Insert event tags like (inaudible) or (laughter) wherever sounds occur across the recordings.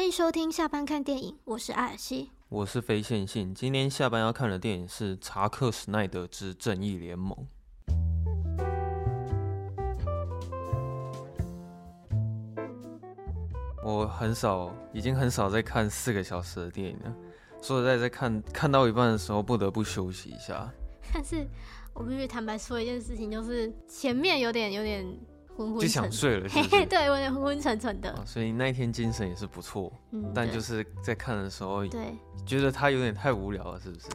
欢迎收听下班看电影，我是艾尔西，我是非线性。今天下班要看的电影是《查克·史奈德之正义联盟》。我很少，已经很少在看四个小时的电影了。说实在，在看看到一半的时候，不得不休息一下。(laughs) 但是，我必须坦白说一件事情，就是前面有点有点就想睡了是不是？(laughs) 对，有点昏昏沉沉的。所以那一天精神也是不错，嗯，但就是在看的时候，对，觉得他有点太无聊了，是不是？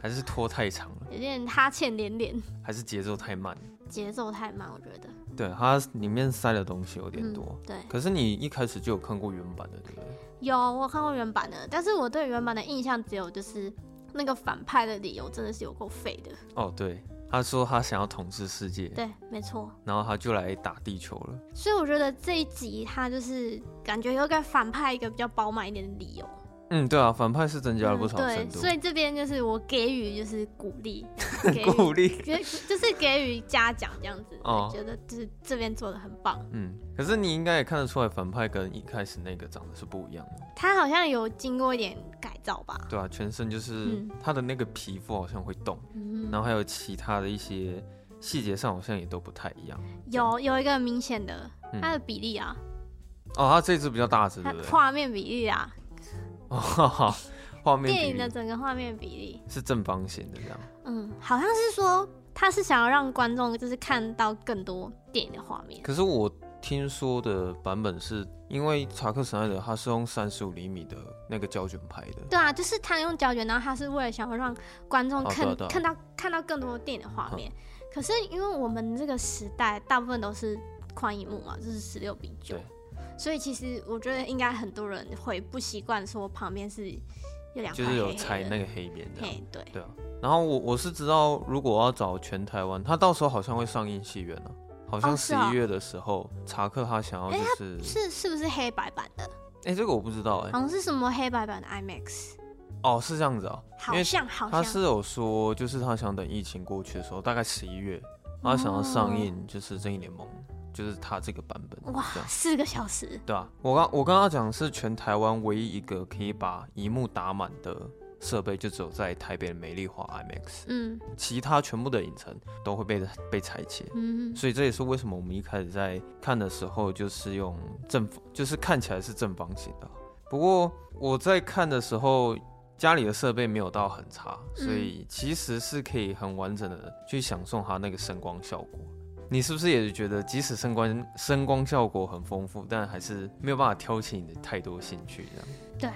还是拖太长了，有点哈欠连连，还是节奏太慢？节奏太慢，我觉得。对，它里面塞的东西有点多。嗯、对。可是你一开始就有看过原版的，对不对？有，我看过原版的，但是我对原版的印象只有就是那个反派的理由真的是有够废的。哦，对，他说他想要统治世界。对，没错。然后他就来打地球了。所以我觉得这一集他就是感觉有给反派一个比较饱满一点的理由。嗯，对啊，反派是增加了不少深度。对，所以这边就是我给予就是鼓励，(laughs) 鼓励，就是给予嘉奖这样子。哦，觉得就是这边做的很棒。嗯，可是你应该也看得出来，反派跟一开始那个长得是不一样的。他好像有经过一点改造吧？对啊，全身就是他的那个皮肤好像会动，嗯，然后还有其他的一些细节上好像也都不太一样。有有一个明显的，他的比例啊。哦，他这只比较大只，对不对？画面比例啊。哦，(laughs) 画面电影的整个画面比例是正方形的这样。嗯，好像是说他是想要让观众就是看到更多电影的画面。可是我听说的版本是因为查克·史奈德他是用三十五厘米的那个胶卷拍的。对啊，就是他用胶卷，然后他是为了想要让观众看、啊、看到看到更多电影的画面。可是因为我们这个时代大部分都是宽银幕嘛，就是十六比九。所以其实我觉得应该很多人会不习惯说旁边是有两，就是有踩那个黑边的。嘿，对对啊。然后我我是知道，如果我要找全台湾，他到时候好像会上映戏院呢，好像十一月的时候，哦哦、查克他想要就是、欸、是是不是黑白版的？哎、欸，这个我不知道哎、欸，好像是什么黑白版的 IMAX。哦，是这样子啊，好像好像他是有说，就是他想等疫情过去的时候，大概十一月，他想要上映就是《正义联盟》。就是它这个版本哇，四个小时，对啊，我刚我刚刚讲是全台湾唯一一个可以把荧幕打满的设备，就只有在台北的美丽华 IMAX，嗯，其他全部的影城都会被被裁切，嗯，所以这也是为什么我们一开始在看的时候就是用正，就是看起来是正方形的。不过我在看的时候，家里的设备没有到很差，所以其实是可以很完整的去享受它那个声光效果。你是不是也觉得，即使声光声光效果很丰富，但还是没有办法挑起你的太多兴趣？这样。对，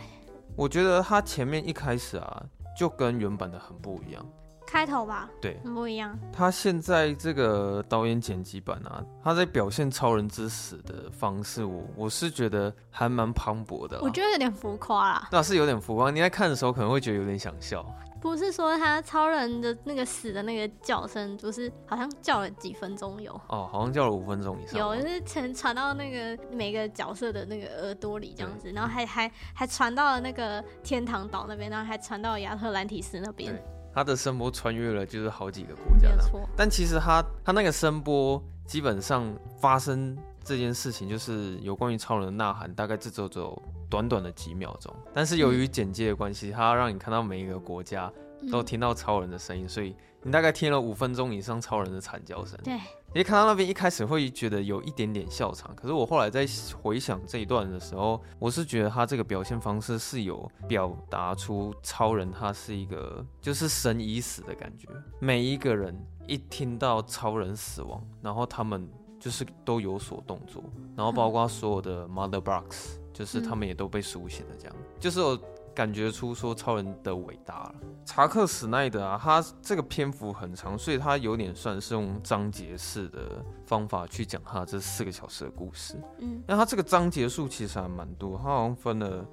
我觉得他前面一开始啊，就跟原版的很不一样。开头吧，对，很不一样。他现在这个导演剪辑版啊，他在表现超人之死的方式，我我是觉得还蛮磅礴的。我觉得有点浮夸啦。那是有点浮夸，你在看的时候可能会觉得有点想笑。(laughs) 不是说他超人的那个死的那个叫声，就是好像叫了几分钟有哦，好像叫了五分钟以上。有，就是传传到那个每个角色的那个耳朵里这样子，然后还还还传到了那个天堂岛那边，然后还传到亚特兰提斯那边。他的声波穿越了就是好几个国家，没错。但其实他他那个声波基本上发生这件事情，就是有关于超人的呐喊，大概这周只有。短短的几秒钟，但是由于简介的关系，它要让你看到每一个国家都听到超人的声音，所以你大概听了五分钟以上超人的惨叫声。对，你看到那边一开始会觉得有一点点笑场，可是我后来在回想这一段的时候，我是觉得他这个表现方式是有表达出超人他是一个就是神已死的感觉。每一个人一听到超人死亡，然后他们就是都有所动作，然后包括所有的 Mother Box。就是他们也都被苏醒了，这样、嗯、就是我感觉出说超人的伟大了。查克·史奈德啊，他这个篇幅很长，所以他有点算是用章节式的方法去讲他这四个小时的故事。嗯，那他这个章节数其实还蛮多，他好像分了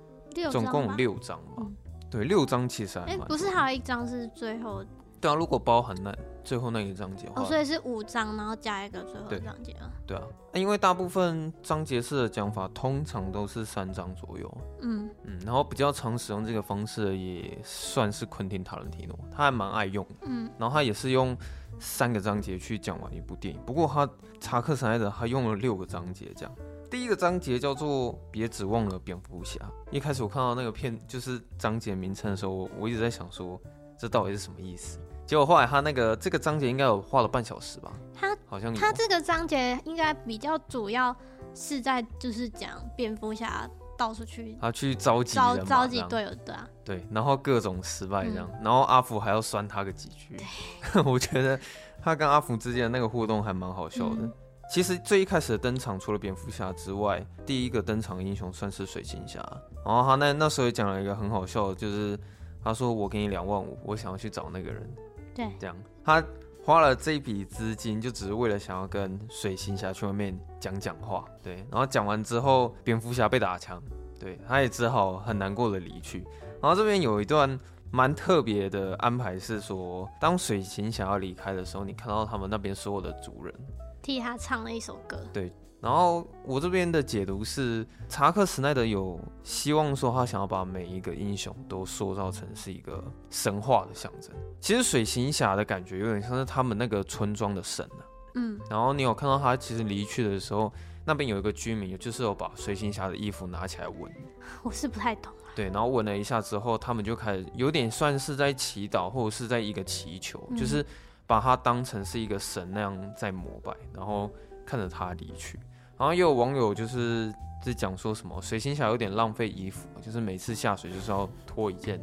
总共有六章吧？嗯、对，六章其实还蛮。不是还有一章是最后？对啊，如果包含那最后那一个章节，哦，所以是五章，然后加一个最后的章节啊。对啊，因为大部分章节式的讲法通常都是三章左右。嗯嗯，然后比较常使用这个方式的也算是昆汀塔伦提诺，他还蛮爱用。嗯，然后他也是用三个章节去讲完一部电影。不过他查克史奈德他用了六个章节这样。第一个章节叫做“别指望了蝙蝠侠”。一开始我看到那个片，就是章节名称的时候，我我一直在想说，这到底是什么意思？结果后来他那个这个章节应该有画了半小时吧？他好像他这个章节应该比较主要是在就是讲蝙蝠侠到处去他去召集召召集队友，对啊，对，然后各种失败这样，嗯、然后阿福还要酸他个几句。(laughs) 我觉得他跟阿福之间的那个互动还蛮好笑的。嗯、其实最一开始的登场，除了蝙蝠侠之外，第一个登场的英雄算是水行侠。然后他那那时候也讲了一个很好笑的，就是他说：“我给你两万五，我想要去找那个人。”对，这样他花了这笔资金，就只是为了想要跟水行侠去外面讲讲话。对，然后讲完之后，蝙蝠侠被打枪，对，他也只好很难过的离去。然后这边有一段蛮特别的安排，是说当水行侠要离开的时候，你看到他们那边所有的族人替他唱了一首歌。对。然后我这边的解读是，查克·史奈德有希望说，他想要把每一个英雄都塑造成是一个神话的象征。其实水行侠的感觉有点像是他们那个村庄的神啊。嗯。然后你有看到他其实离去的时候，那边有一个居民，就是有把水行侠的衣服拿起来闻。(laughs) 我是不太懂啊。对，然后闻了一下之后，他们就开始有点算是在祈祷，或者是在一个祈求，嗯、就是把他当成是一个神那样在膜拜，然后看着他离去。然后也有网友就是在讲说什么水行侠有点浪费衣服，就是每次下水就是要脱一件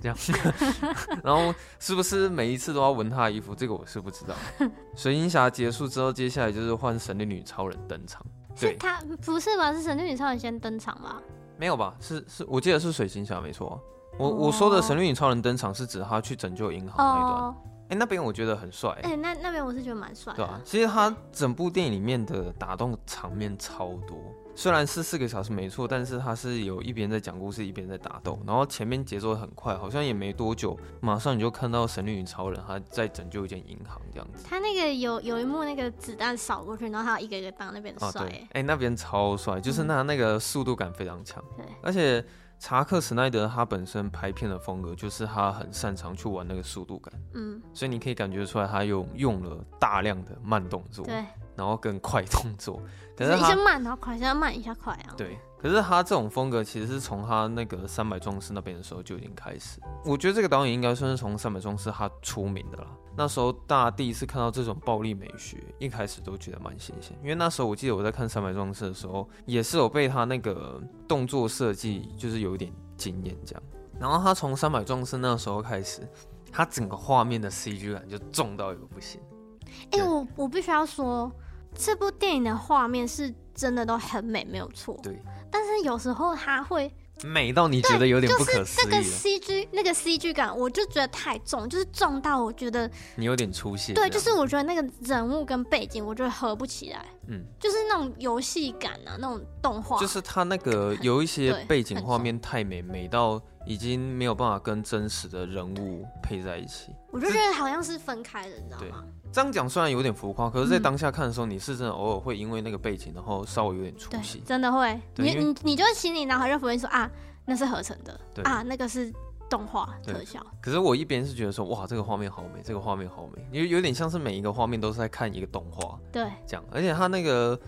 这样，(laughs) 然后是不是每一次都要闻他的衣服？这个我是不知道。(laughs) 水行侠结束之后，接下来就是换神力女超人登场。对，是他不是吧？是神力女超人先登场吧？没有吧？是是，我记得是水行侠没错。我我说的神力女超人登场是指他去拯救银行那一段。Oh. 哎、欸，那边我觉得很帅。哎、欸，那那边我是觉得蛮帅。对啊，其实他整部电影里面的打斗场面超多，虽然是四个小时没错，但是他是有一边在讲故事，一边在打斗，然后前面节奏很快，好像也没多久，马上你就看到神力女超人他在拯救一间银行这样子。他那个有有一幕那个子弹扫过去，然后他一个一个当那边帅。哎、欸，那边超帅，就是那那个速度感非常强。对，而且。查克·史奈德他本身拍片的风格就是他很擅长去玩那个速度感，嗯，所以你可以感觉出来他用用了大量的慢动作，对，然后跟快动作，可是一下慢然后快，一下慢一下快啊，对。可是他这种风格其实是从他那个三百壮士那边的时候就已经开始。我觉得这个导演应该算是从三百壮士他出名的啦。那时候大家第一次看到这种暴力美学，一开始都觉得蛮新鲜。因为那时候我记得我在看三百壮士的时候，也是有被他那个动作设计就是有一点惊艳这样。然后他从三百壮士那时候开始，他整个画面的 CG 感就重到一个不行。哎、欸，我我必须要说，这部电影的画面是真的都很美，没有错。对。但是有时候它会美到你觉得有点不可思议。就是、那个 CG 那个 CG 感，我就觉得太重，就是重到我觉得你有点出戏。对，就是我觉得那个人物跟背景，我觉得合不起来。嗯，就是那种游戏感啊，那种动画，就是它那个有一些背景画面太美，美到已经没有办法跟真实的人物配在一起。我就觉得好像是分开的，你知道吗？这样讲虽然有点浮夸，可是，在当下看的时候，你是真的偶尔会因为那个背景，然后稍微有点出戏，真的会。你你你就心里然后就浮现说啊，那是合成的，对啊，那个是动画特效。可是我一边是觉得说，哇，这个画面好美，这个画面好美，因为有点像是每一个画面都是在看一个动画，对，这样。而且它那个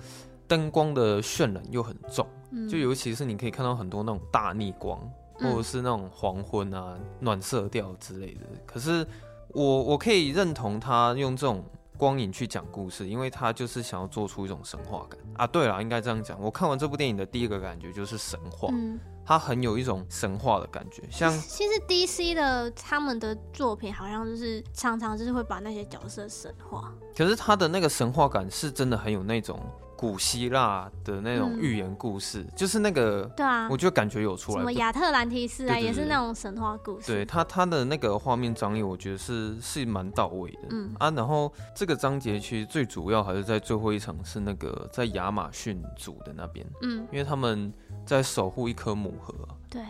灯光的渲染又很重，嗯、就尤其是你可以看到很多那种大逆光，或者是那种黄昏啊、嗯、暖色调之类的。可是我我可以认同他用这种。光影去讲故事，因为他就是想要做出一种神话感啊。对了，应该这样讲。我看完这部电影的第一个感觉就是神话，嗯，它很有一种神话的感觉。像其实 DC 的他们的作品好像就是常常就是会把那些角色神话，可是他的那个神话感是真的很有那种。古希腊的那种寓言故事，嗯、就是那个，对啊，我就感觉有出来。什么亚特兰提斯啊，也是那种神话故事。对他，他的那个画面张力，我觉得是是蛮到位的。嗯啊，然后这个章节其实最主要还是在最后一场，是那个在亚马逊族的那边。嗯，因为他们在守护一颗母河。对，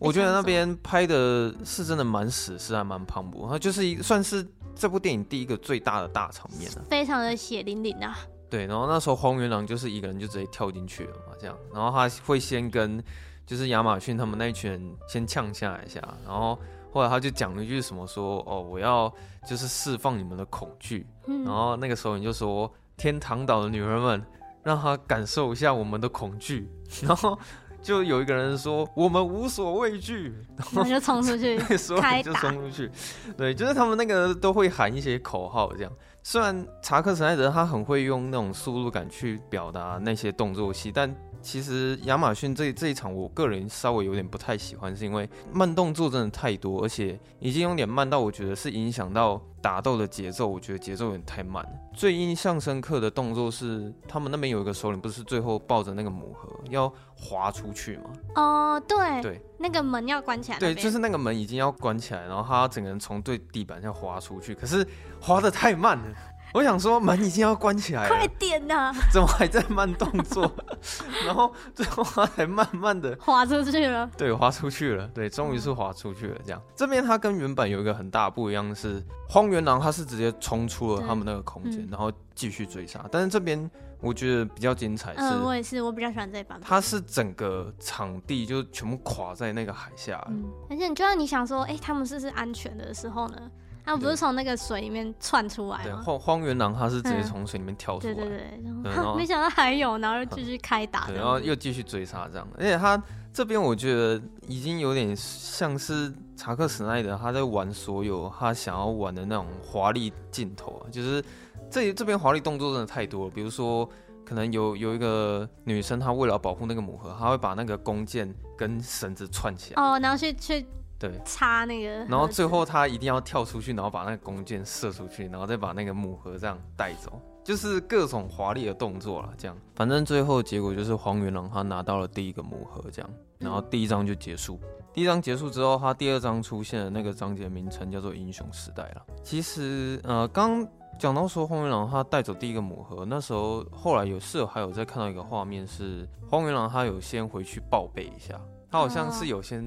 我觉得那边拍的是真的蛮史诗，还蛮磅礴。它就是一算是这部电影第一个最大的大场面了，非常的血淋淋啊。对，然后那时候荒原狼就是一个人就直接跳进去了嘛，这样，然后他会先跟就是亚马逊他们那一群人先呛下来一下，然后后来他就讲了一句什么说，哦，我要就是释放你们的恐惧，嗯、然后那个时候你就说天堂岛的女人们，让他感受一下我们的恐惧，然后就有一个人说我们无所畏惧，(laughs) 然后就冲出去，(laughs) 所以就冲出去，对，就是他们那个都会喊一些口号这样。虽然查克·史奈德他很会用那种速度感去表达那些动作戏，但其实亚马逊这这一场，我个人稍微有点不太喜欢，是因为慢动作真的太多，而且已经有点慢到我觉得是影响到打斗的节奏，我觉得节奏有点太慢了。最印象深刻的动作是他们那边有一个首领，不是最后抱着那个母盒要滑出去吗？哦，对对，那个门要关起来。对，就是那个门已经要关起来，然后他整个人从对地板上滑出去，可是滑得太慢了。我想说门已经要关起来了，快点呐、啊！怎么还在慢动作？(laughs) 然后最后他才慢慢的滑出去了。对，滑出去了。对，终于是滑出去了。这样，这边它跟原版有一个很大不一样的是，荒原狼它是直接冲出了他们那个空间，嗯、然后继续追杀。但是这边我觉得比较精彩是，嗯，我也是，我比较喜欢这一版。它是整个场地就全部垮在那个海下，嗯，而且就像你想说，哎、欸，他们是不是安全的时候呢？他不是从那个水里面窜出来吗？对，荒荒原狼他是直接从水里面跳出来。对对对，然后 (laughs) 没想到还有，然后又继续开打。(laughs) 对，然后又继续追杀这样。而且他这边我觉得已经有点像是查克史奈德他在玩所有他想要玩的那种华丽镜头啊，就是这这边华丽动作真的太多了。比如说，可能有有一个女生，她为了保护那个母盒，她会把那个弓箭跟绳子串起来。哦，然后去去。对，插那个，然后最后他一定要跳出去，然后把那个弓箭射出去，然后再把那个母盒这样带走，就是各种华丽的动作了。这样，反正最后结果就是荒原狼他拿到了第一个母盒，这样，然后第一章就结束。第一章结束之后，他第二章出现的那个章节名称叫做《英雄时代》了。其实，呃，刚讲到说荒原狼他带走第一个母盒，那时候后来有室友还有在看到一个画面是荒原狼他有先回去报备一下，他好像是有先。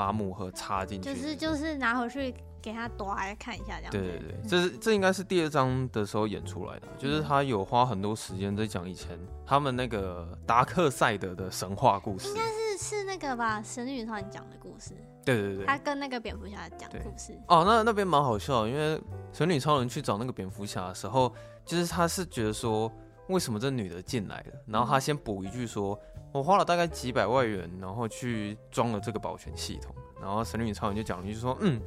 把母盒插进去，就是就是拿回去给他夺来看一下，这样。对对对，这是这应该是第二章的时候演出来的，就是他有花很多时间在讲以前他们那个达克赛德的神话故事。应该是是那个吧，神女超人讲的故事。对对对，他跟那个蝙蝠侠讲故事。哦，那那边蛮好笑，因为神女超人去找那个蝙蝠侠的时候，就是他是觉得说，为什么这女的进来了，然后他先补一句说。我花了大概几百万元，然后去装了这个保全系统。然后神女超人就讲了一句说：“嗯，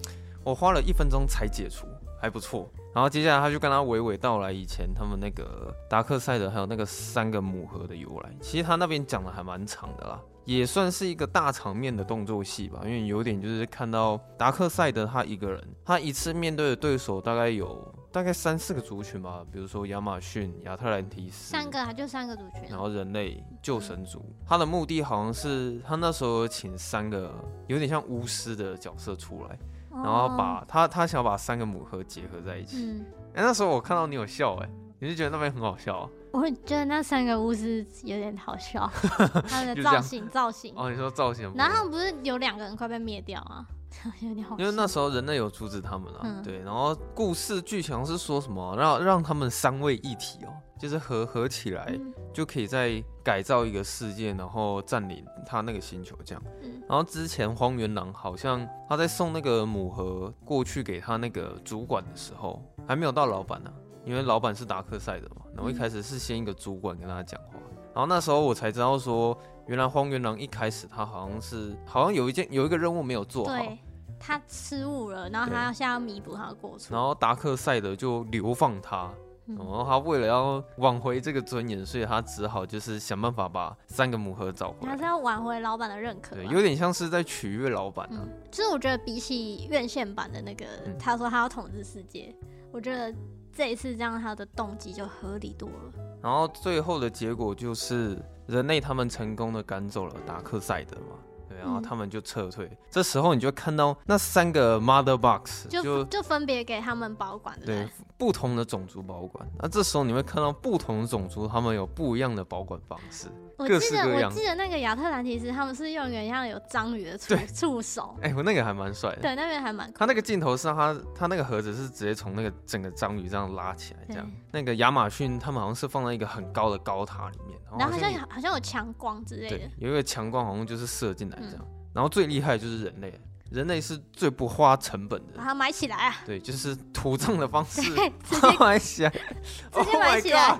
我花了一分钟才解除，还不错。”然后接下来他就跟他娓娓道来以前他们那个达克赛德还有那个三个母盒的由来。其实他那边讲的还蛮长的啦，也算是一个大场面的动作戏吧。因为有点就是看到达克赛德他一个人，他一次面对的对手大概有。大概三四个族群吧，比如说亚马逊、亚特兰提斯，三个啊，就三个族群。然后人类、救神族，他的目的好像是他那时候请三个有点像巫师的角色出来，然后把他他想要把三个母盒结合在一起。嗯，哎，那时候我看到你有笑，哎，你是觉得那边很好笑啊？我会觉得那三个巫师有点好笑，(laughs) 他的造型造型。哦，你说造型。然后不是有两个人快被灭掉啊？(laughs) 因为那时候人类有阻止他们了，嗯、对。然后故事剧情是说什么？让让他们三位一体哦，就是合合起来，嗯、就可以再改造一个世界，然后占领他那个星球这样。嗯、然后之前荒原狼好像他在送那个母盒过去给他那个主管的时候，还没有到老板呢、啊，因为老板是达克赛德嘛。然后一开始是先一个主管跟他讲话，然后那时候我才知道说。原来荒原狼一开始他好像是好像有一件有一个任务没有做好，对，他失误了，然后他现在要弥补他的过错。然后达克赛德就流放他，嗯、然后他为了要挽回这个尊严，所以他只好就是想办法把三个母盒找回来。他是要挽回老板的认可，对，有点像是在取悦老板啊。嗯，就是我觉得比起院线版的那个，嗯、他说他要统治世界，我觉得这一次这样他的动机就合理多了。然后最后的结果就是。人类他们成功的赶走了达克赛德嘛，对，然后他们就撤退。嗯、这时候你就看到那三个 Mother Box 就就，就分别给他们保管，对，对，不同的种族保管。那这时候你会看到不同的种族他们有不一样的保管方式。我记得我记得那个亚特兰提斯他们是用一个像有章鱼的触触手，哎，我那个还蛮帅的。对，那边还蛮。他那个镜头是他他那个盒子是直接从那个整个章鱼这样拉起来，这样。那个亚马逊他们好像是放在一个很高的高塔里面，然后好像好像有强光之类的。对，有一个强光好像就是射进来这样。然后最厉害的就是人类，人类是最不花成本的，把它埋起来啊。对，就是土葬的方式，直接埋起来，直接埋起来。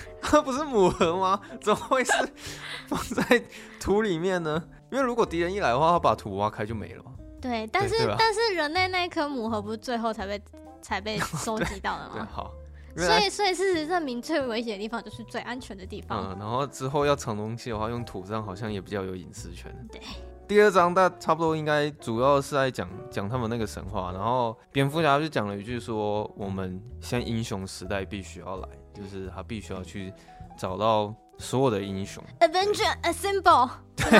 (laughs) 它不是母盒吗？(laughs) 怎么会是 (laughs) 放在土里面呢？因为如果敌人一来的话，他把土挖开就没了。对，但是但是人类那颗母盒不是最后才被才被收集到的吗？对，好。所以所以事实证明，最危险的地方就是最安全的地方。嗯，然后之后要藏东西的话，用土这样好像也比较有隐私权。对。第二章，大差不多应该主要是在讲讲他们那个神话，然后蝙蝠侠就讲了一句说：“我们现在英雄时代必须要来，就是他必须要去找到所有的英雄。” Avenger Assemble，对，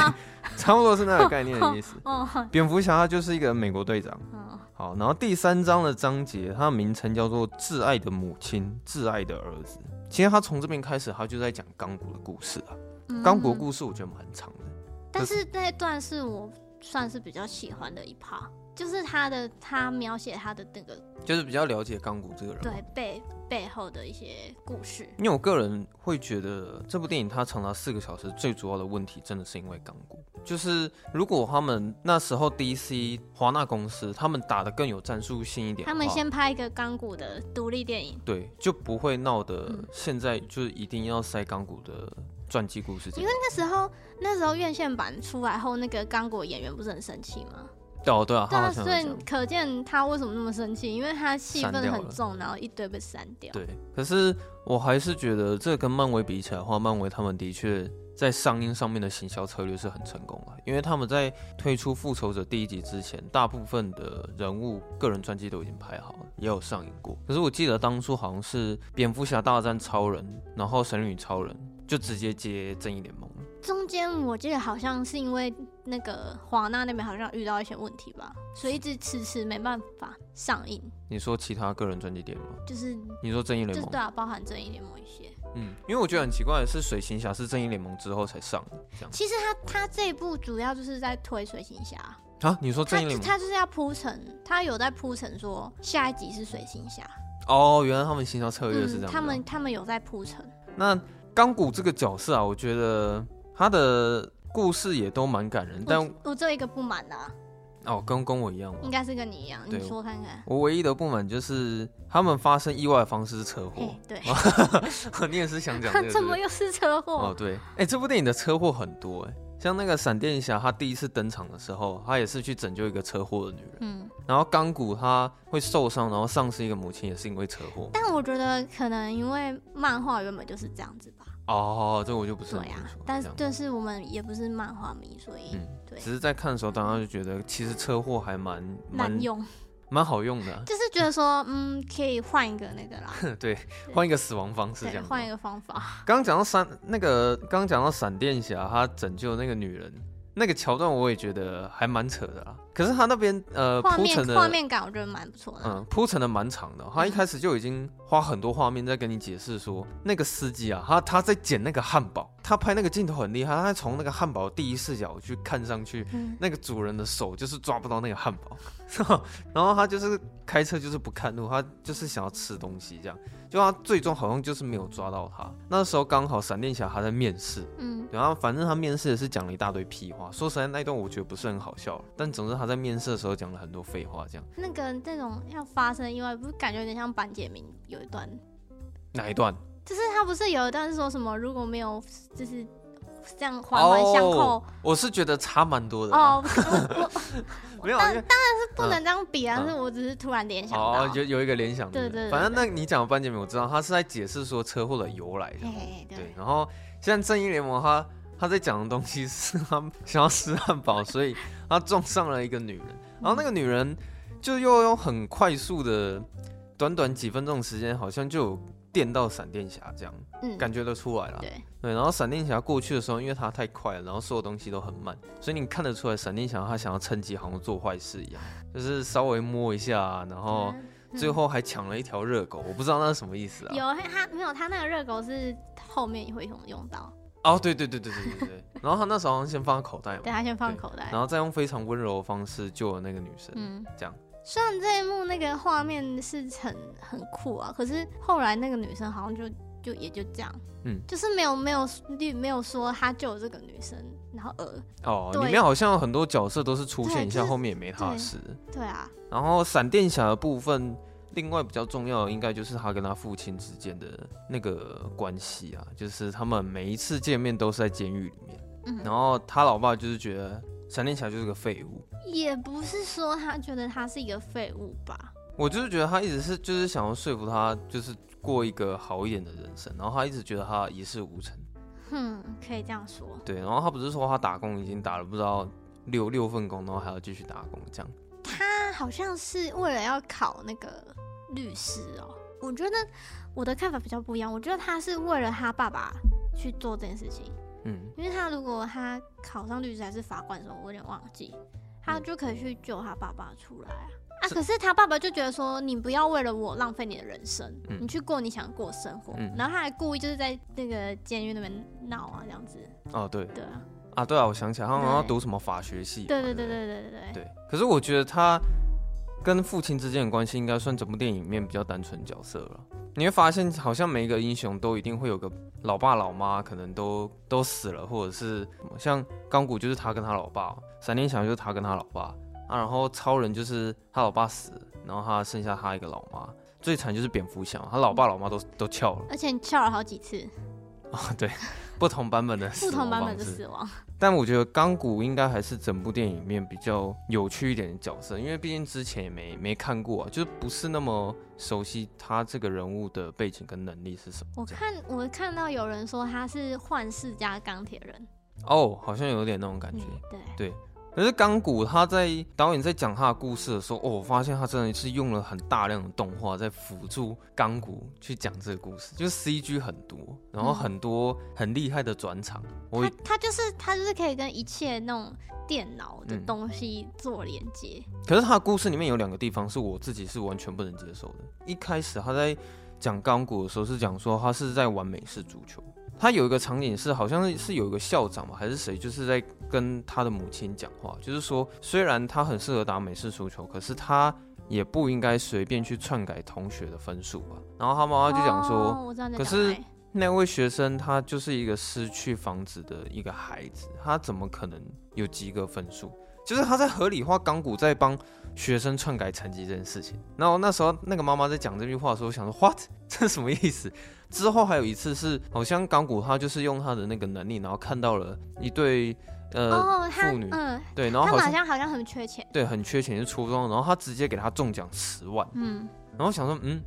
差不多是那个概念的意思。(laughs) 蝙蝠侠他就是一个美国队长。好，然后第三章的章节，它的名称叫做“挚爱的母亲，挚爱的儿子”。其实他从这边开始，他就在讲钢骨的故事啊。钢骨故事我觉得蛮长的。但是那一段是我算是比较喜欢的一 part，就是他的他描写他的那个，就是比较了解钢骨这个人，对背背后的一些故事。因为我个人会觉得这部电影它长达四个小时，最主要的问题真的是因为钢骨。就是如果他们那时候 DC 华纳公司他们打得更有战术性一点，他们先拍一个钢骨的独立电影，对，就不会闹得现在就是一定要塞钢骨的。传记故事，因为那时候那时候院线版出来后，那个钢骨演员不是很生气吗？哦，对啊，对啊，所以可见他为什么那么生气，因为他戏份很重，然后一堆被删掉。对，可是我还是觉得这跟漫威比起来的话，漫威他们的确在上映上面的行销策略是很成功的，因为他们在推出复仇者第一集之前，大部分的人物个人传记都已经拍好了，也有上映过。可是我记得当初好像是蝙蝠侠大战超人，然后神女超人。就直接接正义联盟。中间我记得好像是因为那个华纳那边好像遇到一些问题吧，所以一直迟迟没办法上映。你说其他个人专辑点吗？就是你说正义联盟，对啊，包含正义联盟一些。嗯，因为我觉得很奇怪的是，水行侠是正义联盟之后才上的。这样。其实他他这一部主要就是在推水行侠啊。你说正义联盟，他就是要铺陈，他有在铺陈说下一集是水行侠。哦，原来他们行销策略是这样。嗯，他们他们有在铺陈。那。钢骨这个角色啊，我觉得他的故事也都蛮感人，但我这一个不满啊。哦，跟跟我一样吗？应该是跟你一样，你说看看。我唯一的不满就是他们发生意外的方式是车祸。对，(laughs) 你也是想讲 (laughs) 这个？怎么又是车祸？哦，对，哎，这部电影的车祸很多哎。像那个闪电侠，他第一次登场的时候，他也是去拯救一个车祸的女人。嗯，然后钢骨他会受伤，然后丧失一个母亲，也是因为车祸。但我觉得可能因为漫画原本就是这样子吧。哦，这个我就不是很对啊。但是但是我们也不是漫画迷，所以、嗯、对，只是在看的时候，当然就觉得其实车祸还蛮蛮用。蛮好用的，(laughs) 就是觉得说，嗯，可以换一个那个啦，(laughs) 对，换一个死亡方式这样，换一个方法。刚刚讲到闪那个，刚刚讲到闪电侠，他拯救那个女人。那个桥段我也觉得还蛮扯的啊，可是他那边呃铺陈的画面感我觉得蛮不错的，嗯，铺陈的蛮长的。他一开始就已经花很多画面在跟你解释说，那个司机啊，他他在捡那个汉堡，他拍那个镜头很厉害，他从那个汉堡第一视角去看上去，那个主人的手就是抓不到那个汉堡，(laughs) 然后他就是开车就是不看路，他就是想要吃东西这样。就他最终好像就是没有抓到他，那时候刚好闪电侠还在面试，嗯，然后反正他面试也是讲了一大堆屁话，说实在那一段我觉得不是很好笑，但总之他在面试的时候讲了很多废话，这样。那个那种要发生意外，不是感觉有点像班杰明有一段？哪一段？就是他不是有一段是说什么如果没有就是。这样环环相扣，oh, 我是觉得差蛮多的哦。(laughs) 没有，当当然是不能这样比啊，嗯、是我只是突然联想到，有、oh, 有一个联想，对对。反正那你讲的班杰明，我知道他是在解释说车祸的由来，嘿嘿对，对。然后现在正义联盟他他在讲的东西是他想要吃汉堡，所以他撞上了一个女人，然后那个女人就又用很快速的短短几分钟的时间，好像就有。电到闪电侠这样，嗯，感觉得出来了。对对，然后闪电侠过去的时候，因为他太快了，然后所有东西都很慢，所以你看得出来，闪电侠他想要趁机好像做坏事一样，就是稍微摸一下，然后最后还抢了一条热狗，我不知道那是什么意思啊。有他没有？他那个热狗是后面也会用用到。哦，对对对对对对对。(laughs) 然后他那时候好像先放在口袋嘛，对，他先放口袋，然后再用非常温柔的方式救了那个女生，嗯，这样。虽然这一幕那个画面是很很酷啊，可是后来那个女生好像就就也就这样，嗯，就是没有没有没有说他救这个女生，然后呃哦，里面好像很多角色都是出现一下，后面也没他的事，对啊。然后闪电侠的部分，另外比较重要的，应该就是他跟他父亲之间的那个关系啊，就是他们每一次见面都是在监狱里面。嗯，然后他老爸就是觉得闪电侠就是个废物，也不是说他觉得他是一个废物吧。我就是觉得他一直是就是想要说服他，就是过一个好一点的人生，然后他一直觉得他一事无成。哼，可以这样说。对，然后他不是说他打工已经打了不知道六六份工，然后还要继续打工这样。他好像是为了要考那个律师哦。我觉得我的看法比较不一样，我觉得他是为了他爸爸去做这件事情。嗯，因为他如果他考上律师还是法官的时候，我有点忘记，他就可以去救他爸爸出来啊。啊！可是他爸爸就觉得说，你不要为了我浪费你的人生，嗯，你去过你想过生活。嗯，然后他还故意就是在那个监狱那边闹啊，这样子。哦，对。对啊。啊，对啊，我想起来，他好像要读什么法学系。对对对对对对对。对。可是我觉得他跟父亲之间的关系，应该算整部电影里面比较单纯角色了。你会发现，好像每一个英雄都一定会有个老爸老妈，可能都都死了，或者是像钢骨就是他跟他老爸，闪电侠就是他跟他老爸。啊，然后超人就是他老爸死，然后他剩下他一个老妈，最惨就是蝙蝠侠，他老爸老妈都都翘了，而且翘了好几次。哦，(laughs) 对，不同版本的不同版本的死亡。但我觉得钢骨应该还是整部电影里面比较有趣一点的角色，因为毕竟之前也没没看过啊，就是不是那么熟悉他这个人物的背景跟能力是什么。我看我看到有人说他是幻视加钢铁人。哦，好像有点那种感觉。嗯、对对。可是钢骨他在导演在讲他的故事的时候，哦，我发现他真的是用了很大量的动画在辅助钢骨去讲这个故事，就是 CG 很多，然后很多很厉害的转场。嗯、他他就是他就是可以跟一切那种电脑的东西做连接。嗯、可是他的故事里面有两个地方是我自己是完全不能接受的。一开始他在讲钢骨的时候是讲说他是在玩美式足球。他有一个场景是，好像是有一个校长嘛，还是谁，就是在跟他的母亲讲话，就是说，虽然他很适合打美式足球，可是他也不应该随便去篡改同学的分数吧。然后他妈妈就讲说，哦、可是那位学生他就是一个失去房子的一个孩子，他怎么可能有及格分数？就是他在合理化钢骨在帮学生篡改成绩这件事情。然后那时候那个妈妈在讲这句话的时候，我想说，what？(laughs) 这是什么意思？之后还有一次是，好像钢骨他就是用他的那个能力，然后看到了一对呃妇、哦、女，嗯，对，然后好像好像好像很缺钱，对，很缺钱就初中，然后他直接给他中奖十万，嗯，然后想说，嗯，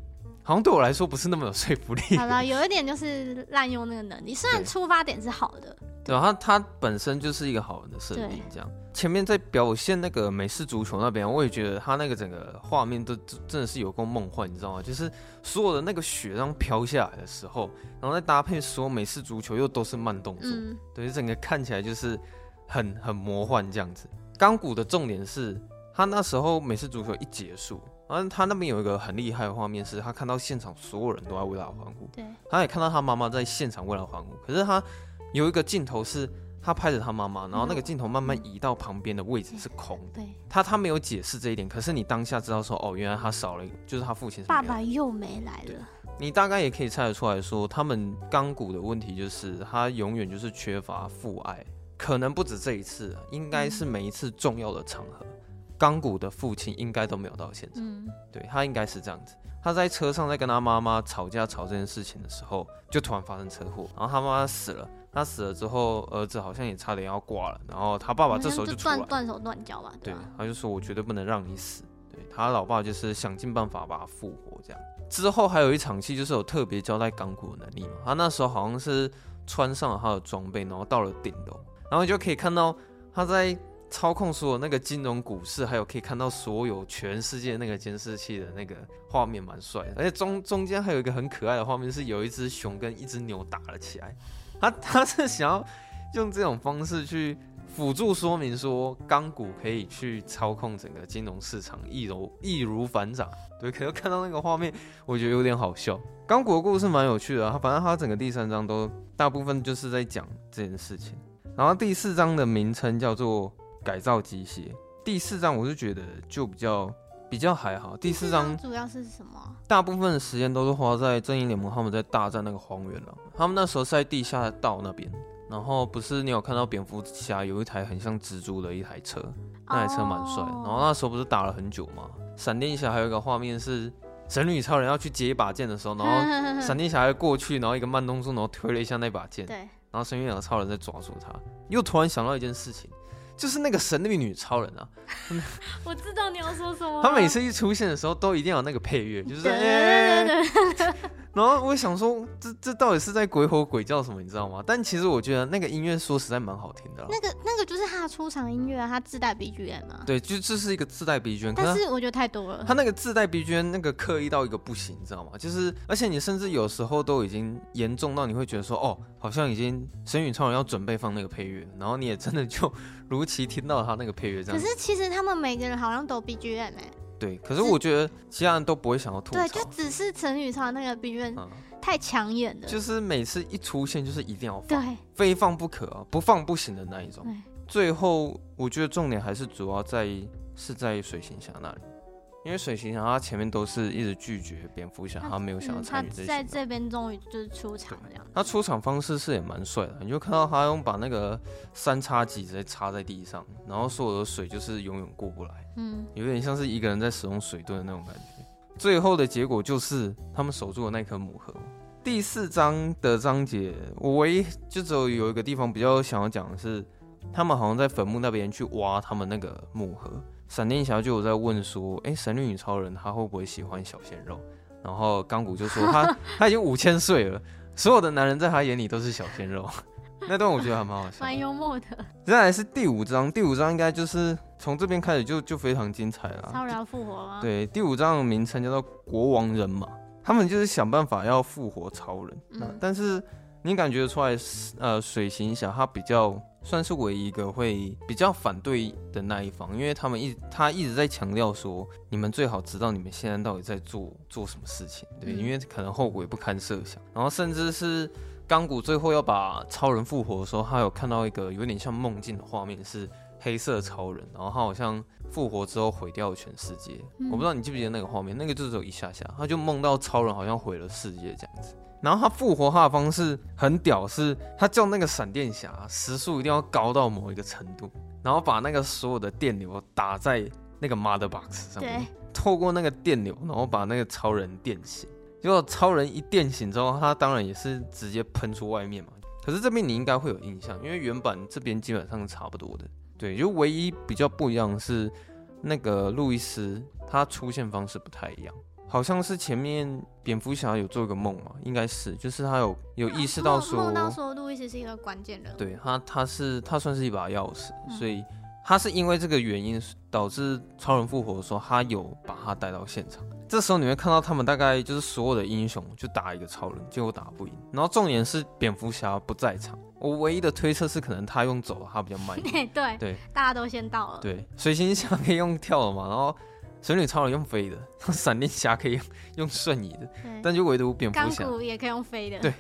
好像对我来说不是那么有说服力。好了，有一点就是滥用那个能力，虽然出发点是好的。对，他他本身就是一个好人的设定，这样。前面在表现那个美式足球那边，我也觉得他那个整个画面都真的是有够梦幻，你知道吗？就是所有的那个雪这样飘下来的时候，然后再搭配所有美式足球又都是慢动作，嗯、对，整个看起来就是很很魔幻这样子。钢骨的重点是他那时候美式足球一结束，然后他那边有一个很厉害的画面，是他看到现场所有人都在为他欢呼，对，他也看到他妈妈在现场为他欢呼，可是他。有一个镜头是他拍着他妈妈，然后那个镜头慢慢移到旁边的位置是空的。对，他他没有解释这一点，可是你当下知道说，哦，原来他少了就是他父亲。爸爸又没来了。你大概也可以猜得出来说，他们钢骨的问题就是他永远就是缺乏父爱，可能不止这一次，应该是每一次重要的场合，钢骨的父亲应该都没有到现场。嗯，对，他应该是这样子。他在车上在跟他妈妈吵架吵这件事情的时候，就突然发生车祸，然后他妈妈死了。他死了之后，儿子好像也差点要挂了，然后他爸爸这时候就断断手断脚吧。对，他就说：“我绝对不能让你死。”对，他老爸就是想尽办法把他复活。这样之后还有一场戏，就是有特别交代钢骨的能力嘛。他那时候好像是穿上了他的装备，然后到了顶楼，然后就可以看到他在操控所有那个金融股市，还有可以看到所有全世界那个监视器的那个画面，蛮帅的。而且中中间还有一个很可爱的画面，是有一只熊跟一只牛打了起来。(laughs) 他他是想要用这种方式去辅助说明说，钢骨可以去操控整个金融市场，易如易如反掌。对，可是看到那个画面，我觉得有点好笑。钢骨的故事蛮有趣的，他反正他整个第三章都大部分就是在讲这件事情。然后第四章的名称叫做改造机械。第四章我是觉得就比较。比较还好，第四章主要是什么？大部分的时间都是花在正义联盟他们在大战那个荒原了。他们那时候是在地下道那边，然后不是你有看到蝙蝠侠有一台很像蜘蛛的一台车，那台车蛮帅。然后那时候不是打了很久吗？闪电侠还有一个画面是神女超人要去接一把剑的时候，然后 (laughs) 闪电侠过去，然后一个慢动作，然后推了一下那把剑，对，然后神女超人在抓住他，又突然想到一件事情。就是那个神力女超人啊，(laughs) 我知道你要说什么。他每次一出现的时候，都一定要有那个配乐，就是。然后我想说，这这到底是在鬼吼鬼叫什么，你知道吗？但其实我觉得那个音乐说实在蛮好听的。那个那个就是他的出场音乐啊，他自带 BGM 啊。对，就这是一个自带 BGM，但是我觉得太多了。他那个自带 BGM 那个刻意到一个不行，你知道吗？就是而且你甚至有时候都已经严重到你会觉得说，哦，好像已经神女超人要准备放那个配乐，然后你也真的就 (laughs) 如期听到他那个配乐这样。可是其实他们每个人好像都 BGM 哎、欸。对，可是我觉得其他人都不会想要吐槽。对，就只是陈宇超那个 BGM、嗯。太抢眼了，就是每次一出现就是一定要放，对，非放不可啊，不放不行的那一种。对，最后我觉得重点还是主要在是在水行侠那里，因为水行侠他前面都是一直拒绝蝙蝠侠，他没有想要参与这些。嗯、他在这边终于就是出场这样。他出场方式是也蛮帅的，你就看到他用把那个三叉戟直接插在地上，然后所有的水就是永远过不来，嗯，有点像是一个人在使用水遁的那种感觉。最后的结果就是他们守住了那颗母盒。第四章的章节，我唯一就只有有一个地方比较想要讲的是，他们好像在坟墓那边去挖他们那个木盒。闪电侠就有在问说：“哎、欸，神力女超人她会不会喜欢小鲜肉？”然后钢骨就说他：“他他 (laughs) 已经五千岁了，所有的男人在他眼里都是小鲜肉。”那段我觉得还蛮好笑，蛮幽默的。接下来是第五章，第五章应该就是从这边开始就就非常精彩了。超人要复活吗？对，第五章的名称叫做国王人马。他们就是想办法要复活超人，嗯，但是你感觉出来，呃，水行侠他比较算是唯一一个会比较反对的那一方，因为他们一他一直在强调说，你们最好知道你们现在到底在做做什么事情，对，因为可能后果也不堪设想。然后甚至是钢骨最后要把超人复活的时候，他有看到一个有点像梦境的画面，是黑色超人，然后他好像。复活之后毁掉了全世界，嗯，我不知道你记不记得那个画面，那个就只有一下下，他就梦到超人好像毁了世界这样子。然后他复活他的方式很屌，是他叫那个闪电侠时速一定要高到某一个程度，然后把那个所有的电流打在那个 Mother Box 上面，透过那个电流，然后把那个超人电醒。结果超人一电醒之后，他当然也是直接喷出外面嘛。可是这边你应该会有印象，因为原版这边基本上是差不多的。对，就唯一比较不一样的是，那个路易斯他出现方式不太一样，好像是前面蝙蝠侠有做一个梦嘛，应该是，就是他有有意识到说，梦到说路易斯是一个关键人，对他，他是他算是一把钥匙，嗯，所以他是因为这个原因导致超人复活的时候，他有把他带到现场。这时候你会看到他们大概就是所有的英雄就打一个超人，结果打不赢。然后重点是蝙蝠侠不在场。我唯一的推测是可能他用走了，他比较慢一点。(laughs) 对对，大家都先到了。对，水行侠可以用跳的嘛，然后神女超人用飞的，(laughs) 闪电侠可以用用瞬移的，但就唯独蝙蝠侠也可以用飞的。对。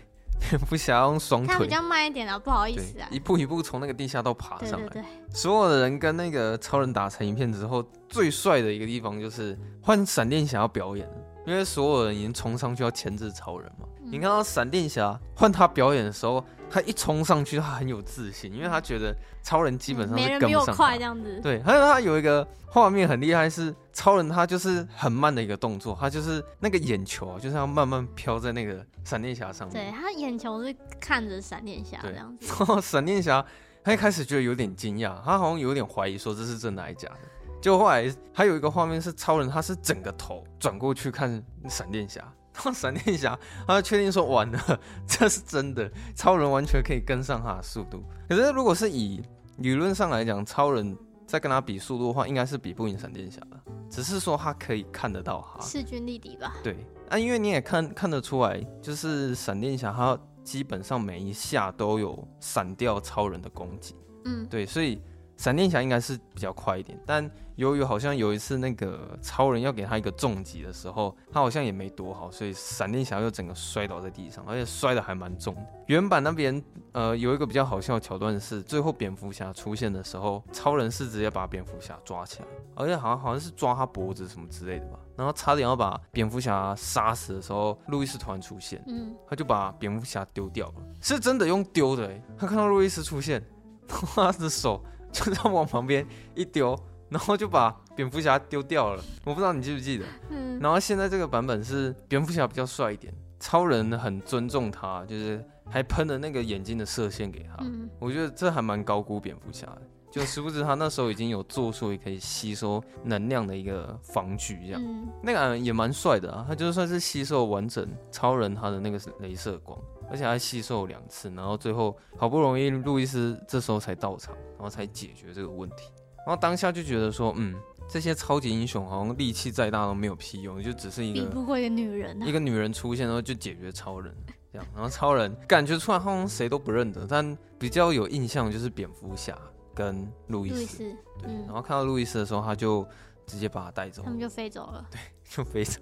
蝙蝠侠用双腿，他比较慢一点啊，不好意思啊，一步一步从那个地下道爬上来。对对。对，所有的人跟那个超人打成一片之后，最帅的一个地方就是换闪电侠要表演，因为所有人已经冲上去要牵制超人嘛。嗯、你看到闪电侠换他表演的时候，他一冲上去，他很有自信，因为他觉得超人基本上是跟不上他。没人比我快这样子。对，还有他有一个画面很厉害，是超人他就是很慢的一个动作，他就是那个眼球啊，就是要慢慢飘在那个闪电侠上面。对，他眼球是看着闪电侠这样子。然 (laughs) 后闪电侠他一开始觉得有点惊讶，他好像有点怀疑说这是真的还是假的。就后来还有一个画面是超人，他是整个头转过去看闪电侠。然后闪电侠，他就确定说完了，这是真的，超人完全可以跟上他的速度。可是如果是以理论上来讲，超人在跟他比速度的话，应该是比不赢闪电侠的。只是说他可以看得到他势均力敌吧？对，啊，因为你也看看得出来，就是闪电侠他基本上每一下都有闪掉超人的攻击。嗯，对，所以。闪电侠应该是比较快一点，但由于好像有一次那个超人要给他一个重击的时候，他好像也没躲好，所以闪电侠又整个摔倒在地上，而且摔得还蛮重的。原版那边呃有一个比较好笑的桥段是，最后蝙蝠侠出现的时候，超人是直接把蝙蝠侠抓起来，而且好像好像是抓他脖子什么之类的吧，然后差点要把蝙蝠侠杀死的时候，路易斯突然出现，嗯，他就把蝙蝠侠丢掉了，是真的用丢的，欸，(laughs) 他看到路易斯出现，他的手。就这样往旁边一丢，(laughs) 然后就把蝙蝠侠丢掉了。我不知道你记不记得。嗯。然后现在这个版本是蝙蝠侠比较帅一点，超人很尊重他，就是还喷了那个眼睛的射线给他。嗯。我觉得这还蛮高估蝙蝠侠的。就殊不知他那时候已经有做出可以吸收能量的一个防具，这样，嗯、那个也蛮帅的啊。他就算是吸收完整超人他的那个镭射光，而且还吸收两次，然后最后好不容易路易斯这时候才到场，然后才解决这个问题。然后当下就觉得说，嗯，这些超级英雄好像力气再大都没有屁用，就只是一个比不过一个女人，啊，一个女人出现然后就解决超人这样。然后超人感觉出来好像谁都不认得，但比较有印象就是蝙蝠侠。跟路易斯，路易斯对，嗯、然后看到路易斯的时候，他就直接把他带走，他们就飞走了，对，就飞走。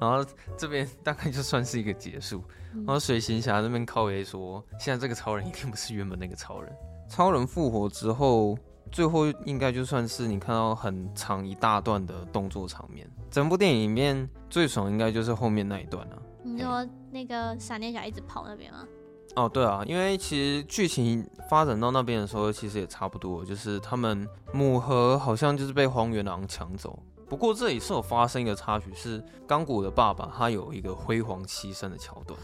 然后这边大概就算是一个结束。嗯、然后水行侠那边靠爷说，现在这个超人一定不是原本那个超人。超人复活之后，最后应该就算是你看到很长一大段的动作场面。整部电影里面最爽应该就是后面那一段了、啊。你说那个闪电侠一直跑那边吗？哦，对啊，因为其实剧情发展到那边的时候，其实也差不多，就是他们母盒好像就是被荒原狼抢走。不过这里是有发生一个插曲，是钢骨的爸爸他有一个辉煌牺牲的桥段，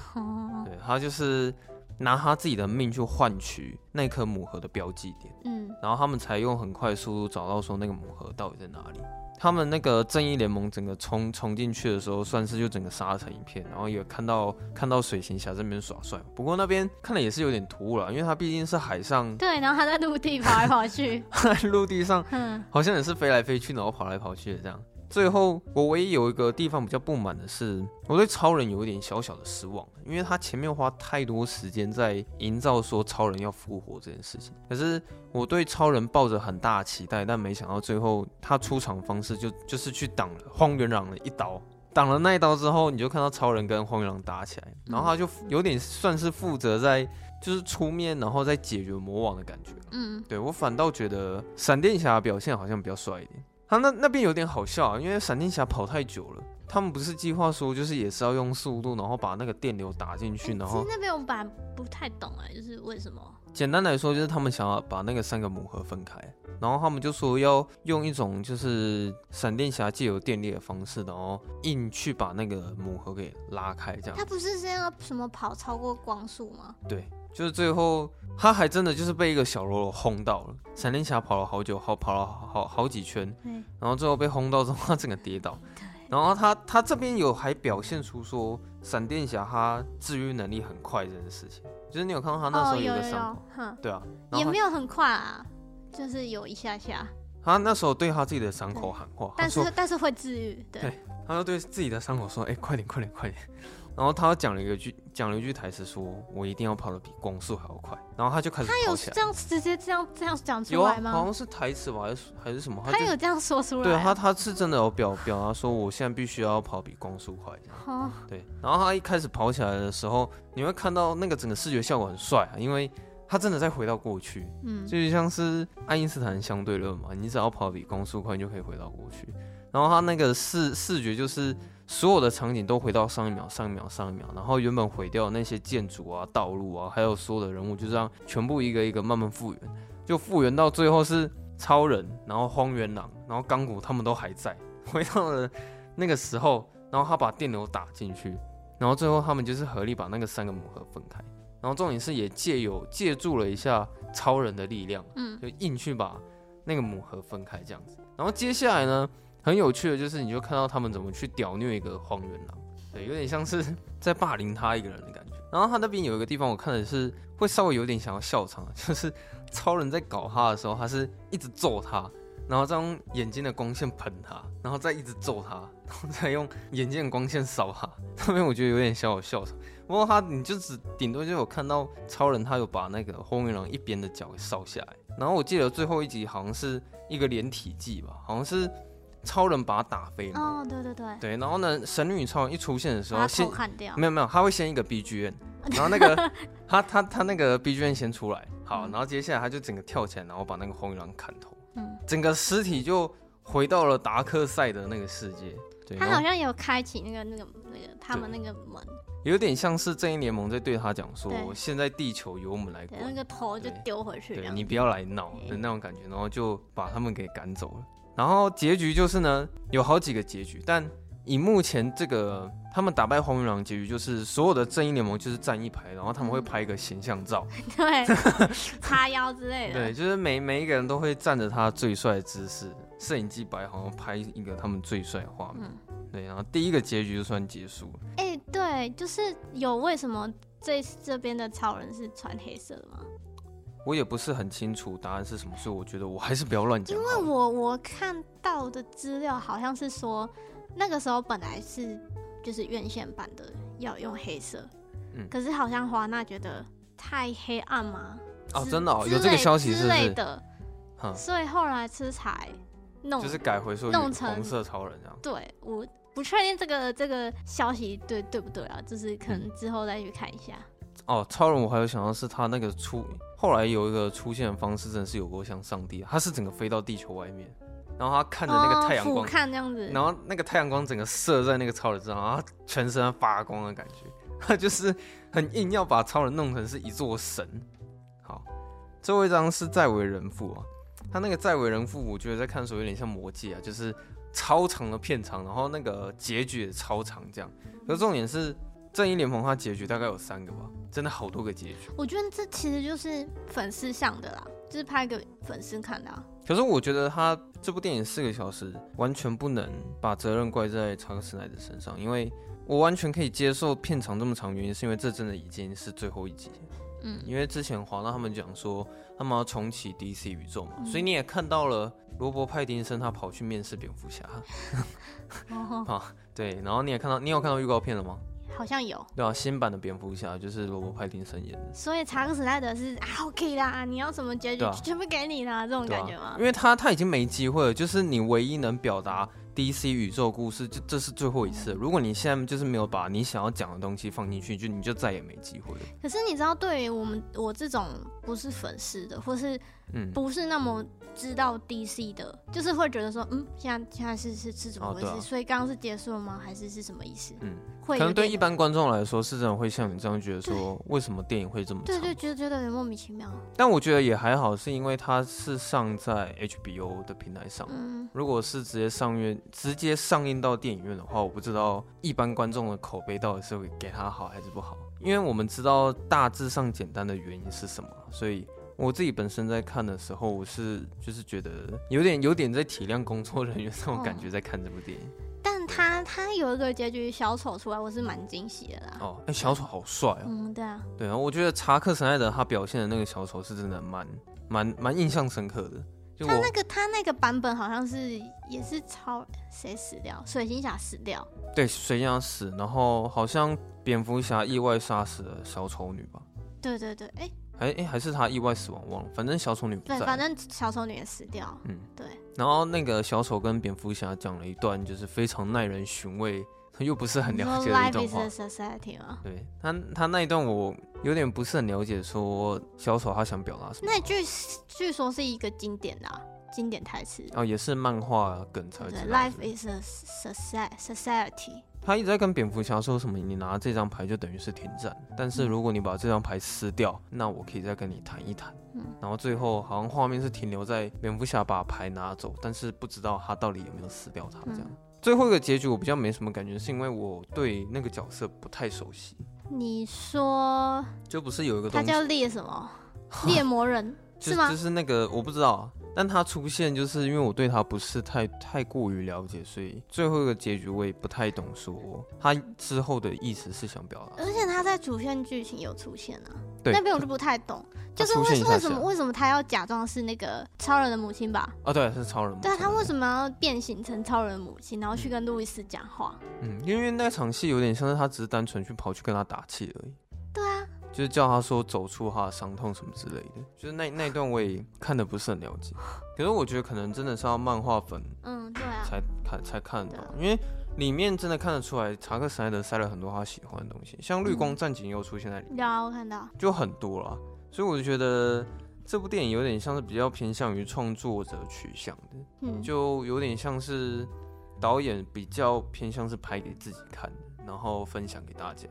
对，他就是拿他自己的命去换取那颗母盒的标记点，嗯，然后他们才用很快速度找到说那个母盒到底在哪里。他们那个正义联盟整个冲冲进去的时候，算是就整个杀成一片，然后也看到看到水行侠这边耍帅。不过那边看了也是有点突兀了，因为他毕竟是海上，对，然后他在陆地跑来跑去，在 (laughs) 陆地上，嗯好像也是飞来飞去，然后跑来跑去的这样。最后，我唯一有一个地方比较不满的是，我对超人有一点小小的失望，因为他前面花太多时间在营造说超人要复活这件事情。可是我对超人抱着很大的期待，但没想到最后他出场方式就就是去挡了荒原狼的一刀，挡了那一刀之后，你就看到超人跟荒原狼打起来，然后他就有点算是负责在就是出面，然后再解决魔王的感觉。嗯，对，我反倒觉得闪电侠表现好像比较帅一点。他那那边有点好笑啊，因为闪电侠跑太久了，他们不是计划说就是也是要用速度，然后把那个电流打进去，然后其实那边我本来不太懂哎，就是为什么？简单来说就是他们想要把那个三个母盒分开，然后他们就说要用一种就是闪电侠借由电力的方式，然后硬去把那个母盒给拉开，这样。他不是这样什么跑超过光速吗？对。就是最后，他还真的就是被一个小喽啰轰到了。闪电侠跑了好久，好跑了好好好几圈，然后最后被轰到之后，他整个跌倒。然后他他这边有还表现出说，闪电侠他治愈能力很快这件事情。就是你有看到他那时候有个伤口，对啊，也没有很快啊，就是有一下下。他那时候对他自己的伤口喊话，但是但是会治愈，对，他就对自己的伤口说：“哎，快点快点快点。”然后他讲了一个句，讲了一句台词，说：“我一定要跑得比光速还要快。”然后他就开始。他有这样直接这样这样讲出来吗？啊，好像是台词吧，还是还是什么？他，他有这样说出来？对，他他是真的有表表达说，我现在必须要跑比光速快这样。哦。对。然后他一开始跑起来的时候，你会看到那个整个视觉效果很帅啊，因为他真的在回到过去。嗯。就像是爱因斯坦相对论嘛，你只要跑比光速快，你就可以回到过去。然后他那个视视觉就是。所有的场景都回到上一秒、上一秒、上一秒，然后原本毁掉的那些建筑啊、道路啊，还有所有的人物，就这样全部一个一个慢慢复原，就复原到最后是超人，然后荒原狼，然后钢骨他们都还在，回到了那个时候，然后他把电流打进去，然后最后他们就是合力把那个三个母盒分开，然后重点是也借有借助了一下超人的力量，嗯，就硬去把那个母盒分开这样子，然后接下来呢？很有趣的就是，你就看到他们怎么去屌虐一个荒原狼，对，有点像是 (laughs) 在霸凌他一个人的感觉。然后他那边有一个地方，我看的是会稍微有点想要笑场，(laughs) 就是超人在搞他的时候，他是一直揍他，然后再用眼睛的光线喷他，然后再一直揍他，然后再用眼睛的光线扫他。(laughs) 那边我觉得有点小小笑场。不过他你就只顶多就有看到超人他有把那个荒原狼一边的脚给烧下来。然后我记得最后一集好像是一个连体技吧，好像是。超人把他打飞了。哦，对对对。对，然后呢，神女超人一出现的时候，先砍掉。没有没有，他会先一个 BGM，然后那个 (laughs) 他他他那个 BGM 先出来，好，然后接下来他就整个跳起来，然后把那个荒原狼砍头。嗯。整个尸体就回到了达克赛的那个世界。对。他好像有开启那个那个那个他们那个门。有点像是正义联盟在对他讲说，现在地球由我们来管。那个头就丢回去。对，你不要来闹的那种感觉，然后就把他们给赶走了。然后结局就是呢，有好几个结局，但以目前这个他们打败荒原狼结局，就是所有的正义联盟就是站一排，然后他们会拍一个形象照，(laughs) 对，叉腰之类的，对，就是每每一个人都会站着他最帅的姿势，摄影机摆好像，拍一个他们最帅的画面，嗯、对，然后第一个结局就算结束了。哎、欸，对，就是有为什么这这边的超人是穿黑色的吗？我也不是很清楚答案是什么，所以我觉得我还是不要乱讲。因为我我看到的资料好像是说，那个时候本来是就是院线版的要用黑色，嗯，可是好像华纳觉得太黑暗嘛。哦，真的哦，有这个消息是之类的，所以后来吃才弄就是改回说弄成红色超人这样。对，我不确定这个这个消息对对不对啊，就是可能之后再去看一下。嗯哦，超人我还有想到是他那个出后来有一个出现的方式，真的是有够像上帝，他是整个飞到地球外面，然后他看着那个太阳光，哦、看这样子，然后那个太阳光整个射在那个超人身上，然后他全身发光的感觉，他就是很硬要把超人弄成是一座神。好，最后一张是在为人父啊，他那个再为人父，我觉得在看的时候有点像魔戒啊，就是超长的片长，然后那个结局也超长这样，可重点是。正义联盟它结局大概有三个吧，真的好多个结局。我觉得这其实就是粉丝向的啦，就是拍给粉丝看的啊。可是我觉得他这部电影四个小时，完全不能把责任怪在查克·史奈德身上，因为我完全可以接受片长这么长，原因是因为这真的已经是最后一集。嗯，因为之前华纳他们讲说他们要重启 DC 宇宙嘛，嗯、所以你也看到了罗伯·派丁森他跑去面试蝙蝠侠。啊，(laughs) (laughs) 对，然后你也看到，你有看到预告片了吗？好像有，对啊，新版的蝙蝠侠就是罗伯·派丁森演的，所以查克·史奈德是 OK 啦，你要什么结局、啊、全部给你啦，这种感觉吗？啊、因为他他已经没机会了，就是你唯一能表达 DC 宇宙故事，就这是最后一次。如果你现在就是没有把你想要讲的东西放进去，就你就再也没机会了。可是你知道，对于我们我这种不是粉丝的，或是不是那么知道 DC 的，嗯、就是会觉得说，嗯，现在现在是是是怎么回事？哦啊、所以刚刚是结束了吗？还是是什么意思？嗯，会可能对一般观众来说，是真的会像你这样觉得说，为什么电影会这么长？对，对对，觉得觉得有点莫名其妙。但我觉得也还好，是因为它是上在 HBO 的平台上。嗯，如果是直接上院，直接上映到电影院的话，我不知道一般观众的口碑到底是会给他好还是不好。因为我们知道大致上简单的原因是什么，所以。我自己本身在看的时候，我是就是觉得有点有点在体谅工作人员那种感觉，在看这部电影。哦、但他他有一个结局小丑出来，我是蛮惊喜的啦。哦，哎、欸，小丑好帅哦。嗯，对啊。对啊，我觉得查克·神奈德他表现的那个小丑是真的蛮蛮蛮印象深刻的。他那个他那个版本好像是也是超谁死掉？水行侠死掉。对，水行侠死，然后好像蝙蝠侠意外杀死了小丑女吧？对对对，哎、欸。哎哎、欸，还是他意外死亡，忘了。反正小丑女不在。对，反正小丑女也死掉。嗯，对。然后那个小丑跟蝙蝠侠讲了一段，就是非常耐人寻味，他又不是很了解的一段话。Life is a society 吗？对他，他那一段我有点不是很了解，说小丑他想表达什么。那句据说是一个经典的、啊、经典台词哦，也是漫画梗才。Life is a society。他一直在跟蝙蝠侠说什么？你拿这张牌就等于是停战，但是如果你把这张牌撕掉，那我可以再跟你谈一谈。嗯，然后最后好像画面是停留在蝙蝠侠把牌拿走，但是不知道他到底有没有撕掉它这样。嗯、最后一个结局我比较没什么感觉，是因为我对那个角色不太熟悉。你说就不是有一个东西，他叫猎什么？(laughs) 猎魔人就是吗？就是那个我不知道。但他出现，就是因为我对他不是太太过于了解，所以最后一个结局我也不太懂，说他之后的意思是想表达。而且他在主线剧情有出现啊，对那边我就不太懂，就是为为什么为什么他要假装是那个超人的母亲吧？啊，对，是超人母亲。对啊，他为什么要变形成超人的母亲，然后去跟路易斯讲话？嗯，因为那场戏有点像是他只是单纯去跑去跟他打气而已。就是叫他说走出他的伤痛什么之类的，就是那那一段我也看的不是很了解，(laughs) 可是我觉得可能真的是要漫画粉，嗯，对啊，才看才看得懂，因为里面真的看得出来，查克·史奈德塞了很多他喜欢的东西，像绿光战警又出现在里面，有我看到，就很多了，所以我就觉得这部电影有点像是比较偏向于创作者取向的，嗯，就有点像是导演比较偏向是拍给自己看的，然后分享给大家。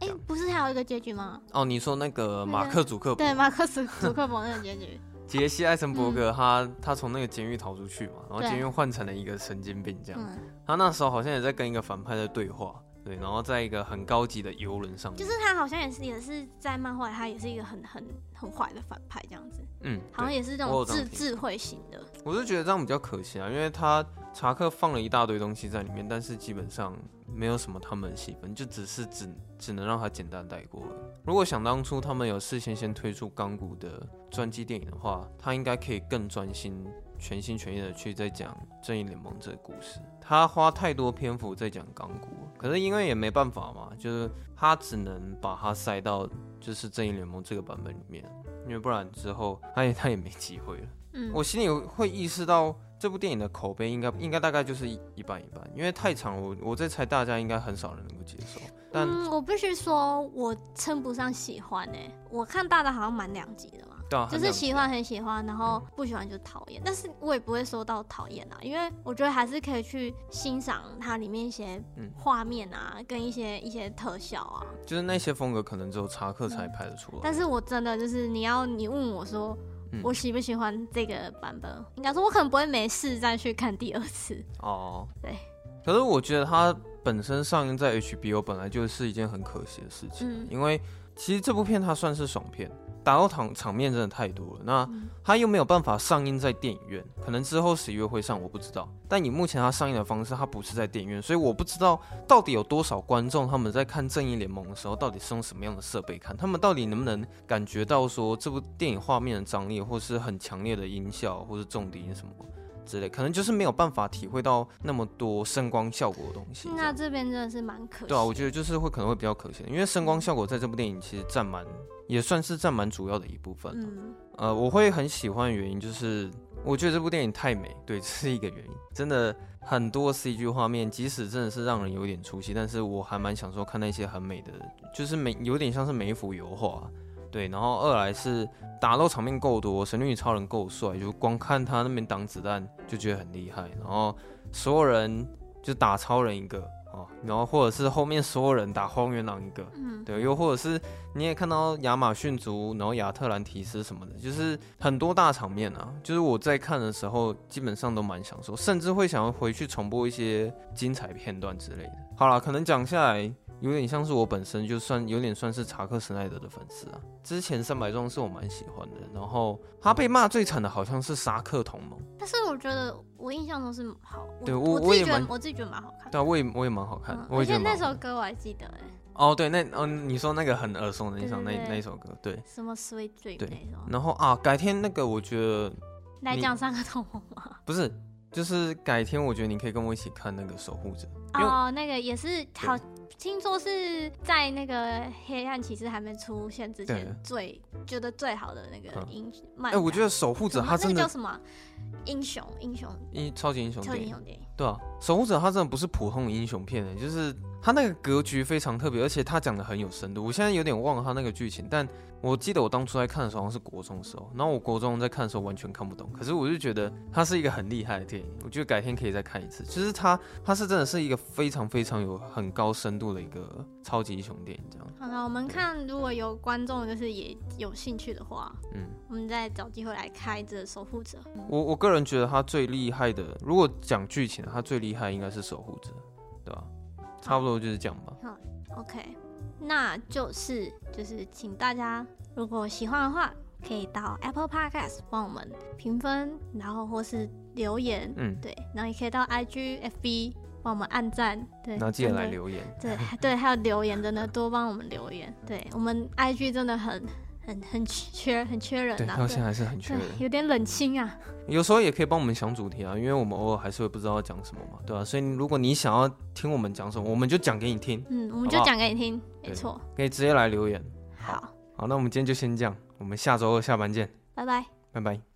哎，不是还有一个结局吗？哦，你说那个马克·祖克伯？对，马克·祖祖克伯那个结局，(laughs) 杰西·艾森伯格他，他他从那个监狱逃出去嘛，然后监狱换成了一个神经病这样。他那时候好像也在跟一个反派在对话。对，然后在一个很高级的游轮上面，就是他好像也是也是在漫画，他也是一个很很很坏的反派这样子。嗯，好像也是这种智智慧型的。我是觉得这样比较可惜啊，因为他查克放了一大堆东西在里面，但是基本上没有什么他们的戏份，就只是只只能让他简单带过。如果想当初他们有事先先推出钢骨的传记电影的话，他应该可以更专心。全心全意的去在讲正义联盟这个故事，他花太多篇幅在讲钢骨，可是因为也没办法嘛，就是他只能把它塞到就是正义联盟这个版本里面，因为不然之后他也他也没机会了。嗯，我心里会意识到这部电影的口碑应该应该大概就是一一半一半，因为太长，我我在猜大家应该很少人能够接受。但嗯，我必须说，我称不上喜欢诶、欸，我看大的好像蛮两极的。啊、就是喜欢很喜欢，然后不喜欢就讨厌，但是我也不会说到讨厌啊，因为我觉得还是可以去欣赏它里面一些画面啊，嗯、跟一些一些特效啊，就是那些风格可能只有查克才拍得出来。但是我真的就是你要你问我说，我喜不喜欢这个版本，嗯、应该说我可能不会没事再去看第二次。哦，对。可是我觉得它本身上映在 HBO 本来就是一件很可惜的事情，嗯、因为其实这部片它算是爽片。打斗场场面真的太多了，那它又没有办法上映在电影院，可能之后十一月会上，我不知道。但以目前它上映的方式，它不是在电影院，所以我不知道到底有多少观众他们在看《正义联盟》的时候，到底是用什么样的设备看，他们到底能不能感觉到说这部电影画面的张力，或是很强烈的音效，或是重低音什么之类，可能就是没有办法体会到那么多声光效果的东西。那这边真的是蛮可惜。对啊，我觉得就是会可能会比较可惜，因为声光效果在这部电影其实占蛮。也算是占蛮主要的一部分。嗯，呃，我会很喜欢的原因就是，我觉得这部电影太美，对，(laughs) 这是一个原因。真的很多 CG 画面，即使真的是让人有点出戏，但是我还蛮享受看那些很美的，就是美，有点像是每一幅油画。对，然后二来是打斗场面够多，神力女超人够帅，就光看他那边挡子弹就觉得很厉害。然后所有人就打超人一个。哦，然后或者是后面所有人打荒原狼一个，嗯，对，又或者是你也看到亚马逊族，然后亚特兰提斯什么的，就是很多大场面啊，就是我在看的时候基本上都蛮享受，甚至会想要回去重播一些精彩片段之类的。好啦，可能讲下来。有点像是我本身就算有点算是查克·史奈德的粉丝啊。之前三百壮士我蛮喜欢的，然后他被骂最惨的好像是沙克同盟。但是我觉得我印象中是好，对我我自己觉得我自己觉得蛮好看。对啊，我也我也蛮好看。嗯、而且那首歌我还记得哎。哦，对，那哦你说那个很耳熟能详那那一首歌，对。什么 Sweet Dream 对。然后啊，改天那个我觉得来讲沙克同盟吗？不是，就是改天我觉得你可以跟我一起看那个守护者。哦，那个也是好。听说是在那个黑暗骑士还没出现之前，最觉得最好的那个英雄。哎，我觉得守护者他真的叫什么？英雄英雄英超级英雄超级英雄电影。对啊，守护者他真的不是普通英雄片诶，就是他那个格局非常特别，而且他讲的很有深度。我现在有点忘了他那个剧情，但。我记得我当初在看的时候好像是国中的时候，然后我国中在看的时候完全看不懂，可是我就觉得它是一个很厉害的电影，我觉得改天可以再看一次。其实它它是真的是一个非常非常有很高深度的一个超级英雄电影，这样。好了，我们看如果有观众就是也有兴趣的话，嗯，我们再找机会来开这守护者。我我个人觉得他最厉害的，如果讲剧情，他最厉害应该是守护者，对吧？差不多就是这样吧。好，OK。那就是就是，请大家如果喜欢的话，可以到 Apple Podcast 帮我们评分，然后或是留言，嗯，对，然后也可以到 IG、FB 帮我们按赞，对，然后记得来留言，对对，还有留言 (laughs) 真的多帮我们留言，对我们 IG 真的很。很很缺很缺人啊，到现在还是很缺人，有点冷清啊。有时候也可以帮我们想主题啊，因为我们偶尔还是会不知道要讲什么嘛，对吧、啊？所以如果你想要听我们讲什么，我们就讲给你听。嗯，我们就讲给你听，没错。可以直接来留言。好，好，那我们今天就先这样，我们下周二下班见。拜拜，拜拜。